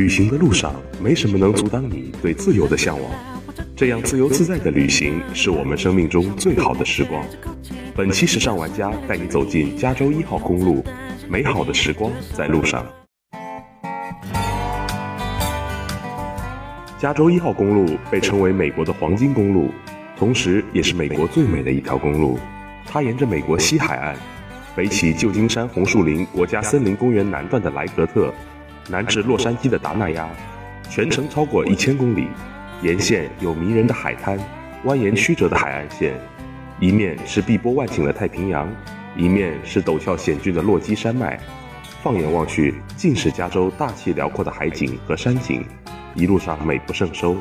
旅行的路上，没什么能阻挡你对自由的向往。这样自由自在的旅行，是我们生命中最好的时光。本期时尚玩家带你走进加州一号公路，美好的时光在路上。加州一号公路被称为美国的黄金公路，同时也是美国最美的一条公路。它沿着美国西海岸，北起旧金山红树林国家森林公园南段的莱格特。南至洛杉矶的达纳亚，全程超过一千公里，沿线有迷人的海滩，蜿蜒曲折的海岸线，一面是碧波万顷的太平洋，一面是陡峭险峻的落基山脉，放眼望去，尽是加州大气辽阔的海景和山景，一路上美不胜收。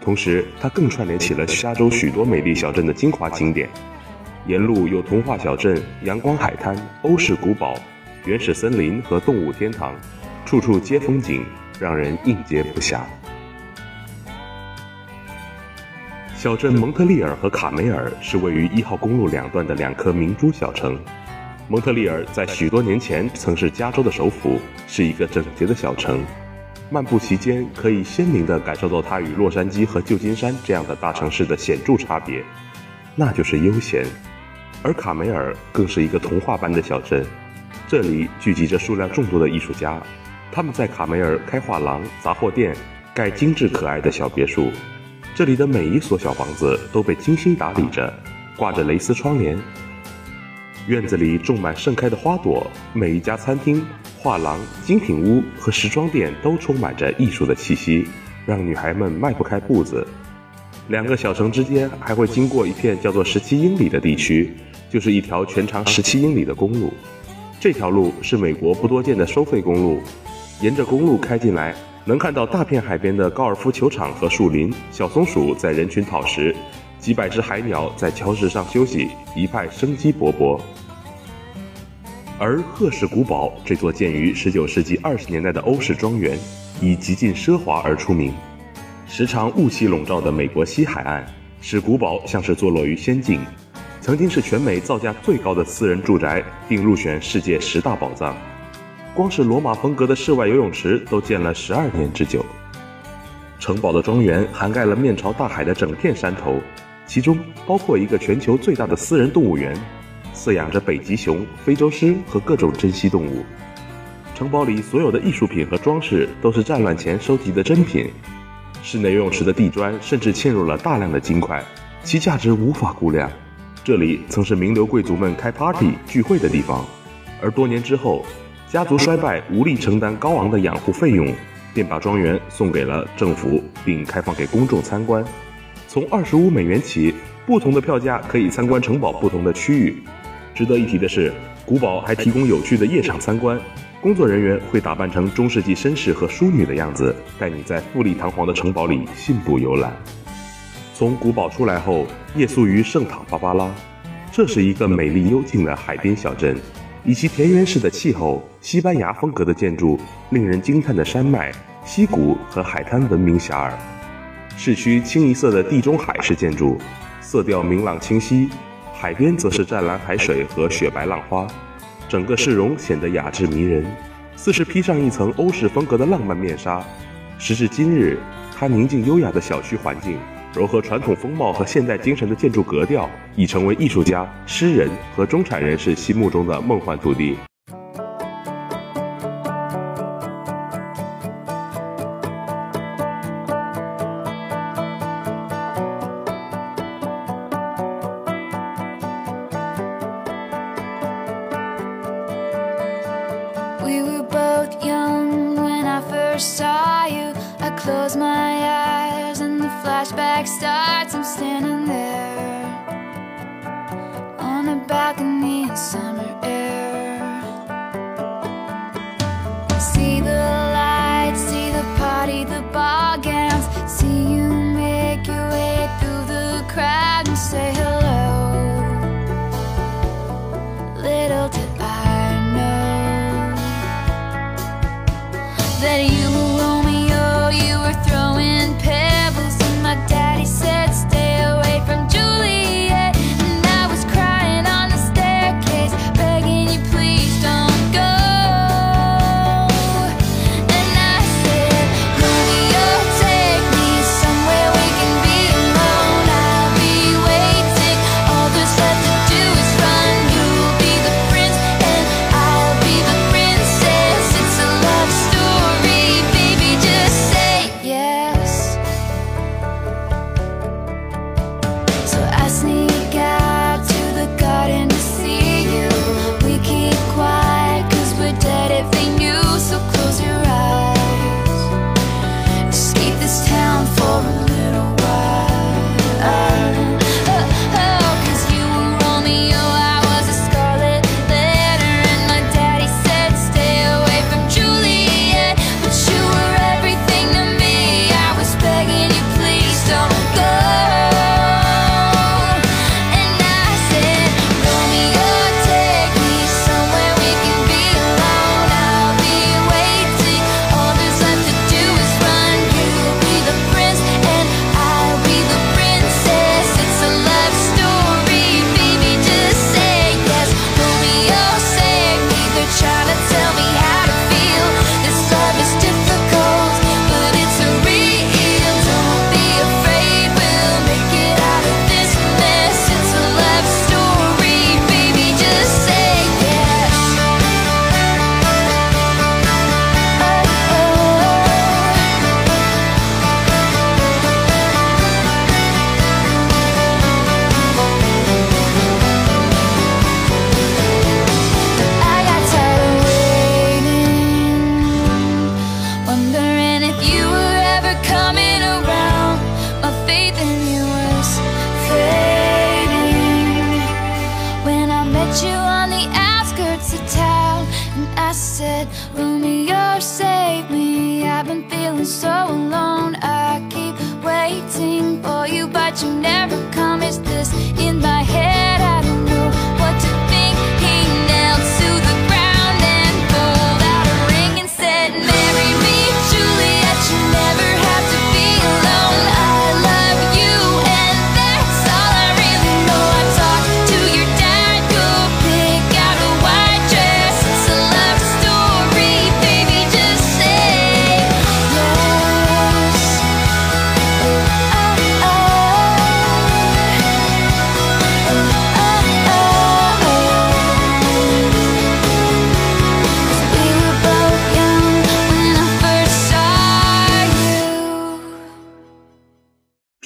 同时，它更串联起了加州许多美丽小镇的精华景点，沿路有童话小镇、阳光海滩、欧式古堡、原始森林和动物天堂。处处皆风景，让人应接不暇。小镇蒙特利尔和卡梅尔是位于一号公路两段的两颗明珠小城。蒙特利尔在许多年前曾是加州的首府，是一个整洁的小城。漫步其间，可以鲜明地感受到它与洛杉矶和旧金山这样的大城市的显著差别，那就是悠闲。而卡梅尔更是一个童话般的小镇，这里聚集着数量众多的艺术家。他们在卡梅尔开画廊、杂货店，盖精致可爱的小别墅。这里的每一所小房子都被精心打理着，挂着蕾丝窗帘。院子里种满盛开的花朵，每一家餐厅、画廊、精品屋和时装店都充满着艺术的气息，让女孩们迈不开步子。两个小城之间还会经过一片叫做十七英里的地区，就是一条全长十七英里的公路。这条路是美国不多见的收费公路。沿着公路开进来，能看到大片海边的高尔夫球场和树林，小松鼠在人群讨食，几百只海鸟在礁石上休息，一派生机勃勃。而赫氏古堡这座建于19世纪20年代的欧式庄园，以极尽奢华而出名。时常雾气笼罩的美国西海岸，使古堡像是坐落于仙境。曾经是全美造价最高的私人住宅，并入选世界十大宝藏。光是罗马风格的室外游泳池都建了十二年之久。城堡的庄园涵盖了面朝大海的整片山头，其中包括一个全球最大的私人动物园，饲养着北极熊、非洲狮和各种珍稀动物。城堡里所有的艺术品和装饰都是战乱前收集的珍品。室内游泳池的地砖甚至嵌入了大量的金块，其价值无法估量。这里曾是名流贵族们开 party 聚会的地方，而多年之后。家族衰败，无力承担高昂的养护费用，便把庄园送给了政府，并开放给公众参观。从二十五美元起，不同的票价可以参观城堡不同的区域。值得一提的是，古堡还提供有趣的夜场参观，工作人员会打扮成中世纪绅士和淑女的样子，带你在富丽堂皇的城堡里信步游览。从古堡出来后，夜宿于圣塔芭芭拉，这是一个美丽幽静的海边小镇。以其田园式的气候、西班牙风格的建筑、令人惊叹的山脉、溪谷和海滩闻名遐迩。市区清一色的地中海式建筑，色调明朗清晰；海边则是湛蓝海水和雪白浪花，整个市容显得雅致迷人，似是披上一层欧式风格的浪漫面纱。时至今日，它宁静优雅的小区环境。融合传统风貌和现代精神的建筑格调，已成为艺术家、诗人和中产人士心目中的梦幻土地。Flashback starts, I'm standing there said, Romeo, save me. I've been feeling so alone. I keep waiting for you, but you never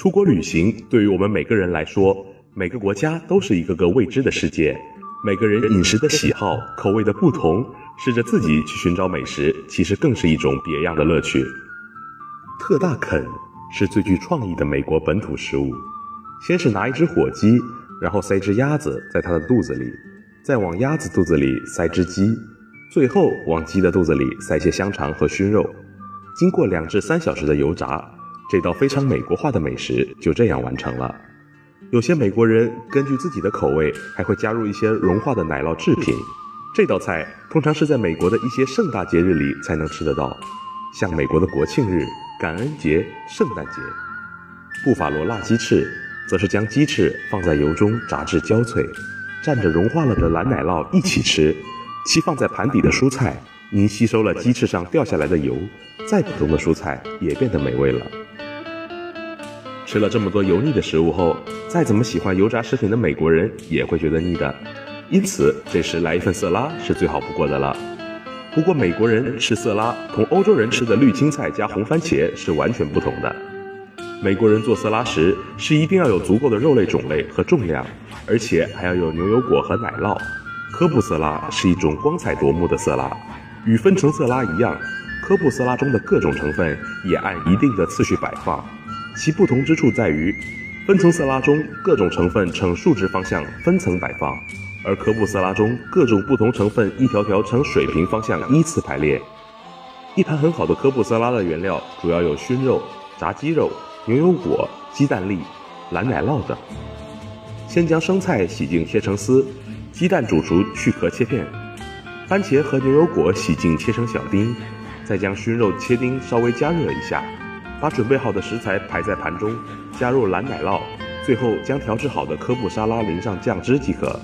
出国旅行对于我们每个人来说，每个国家都是一个个未知的世界。每个人饮食的喜好、口味的不同，试着自己去寻找美食，其实更是一种别样的乐趣。特大肯是最具创意的美国本土食物。先是拿一只火鸡，然后塞只鸭子在它的肚子里，再往鸭子肚子里塞只鸡，最后往鸡的肚子里塞些香肠和熏肉。经过两至三小时的油炸，这道非常美国化的美食就这样完成了。有些美国人根据自己的口味，还会加入一些融化的奶酪制品。这道菜通常是在美国的一些盛大节日里才能吃得到，像美国的国庆日、感恩节、圣诞节。布法罗辣鸡翅则是将鸡翅放在油中炸至焦脆，蘸着融化了的蓝奶酪一起吃。其放在盘底的蔬菜因吸收了鸡翅上掉下来的油，再普通的蔬菜也变得美味了。吃了这么多油腻的食物后，再怎么喜欢油炸食品的美国人也会觉得腻的。因此，这时来一份色拉是最好不过的了。不过，美国人吃色拉同欧洲人吃的绿青菜加红番茄是完全不同的。美国人做色拉时是一定要有足够的肉类种类和重量，而且还要有牛油果和奶酪。科布色拉是一种光彩夺目的色拉，与分层色拉一样，科布色拉中的各种成分也按一定的次序摆放。其不同之处在于，分层色拉中各种成分呈竖直方向分层摆放，而科布色拉中各种不同成分一条条呈水平方向依次排列。一盘很好的科布色拉的原料主要有熏肉、炸鸡肉、牛油果、鸡蛋粒、蓝奶酪等。先将生菜洗净切成丝，鸡蛋煮熟去壳切片，番茄和牛油果洗净切成小丁，再将熏肉切丁稍微加热一下。把准备好的食材排在盘中，加入蓝奶酪，最后将调制好的科布沙拉淋上酱汁即可。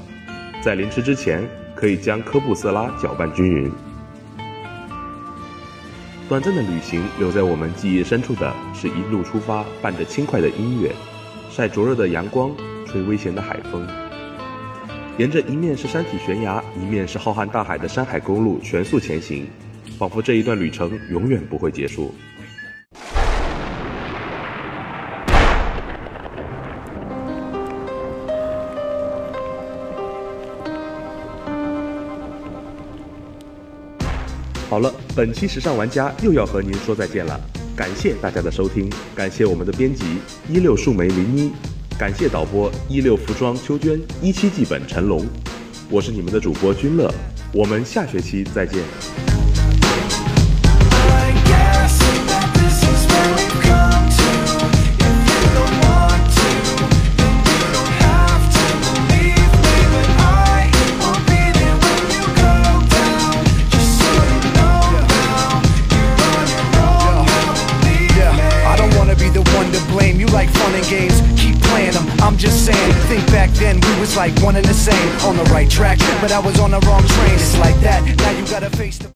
在临吃之前，可以将科布色拉搅拌均匀。短暂的旅行留在我们记忆深处的是一路出发，伴着轻快的音乐，晒灼热的阳光，吹微咸的海风，沿着一面是山体悬崖，一面是浩瀚大海的山海公路全速前行，仿佛这一段旅程永远不会结束。好了，本期时尚玩家又要和您说再见了，感谢大家的收听，感谢我们的编辑一六树莓林妮，感谢导播一六服装秋娟，一七记本陈龙，我是你们的主播君乐，我们下学期再见。Like one and the same on the right track, but I was on the wrong train. It's like that. Now you gotta face the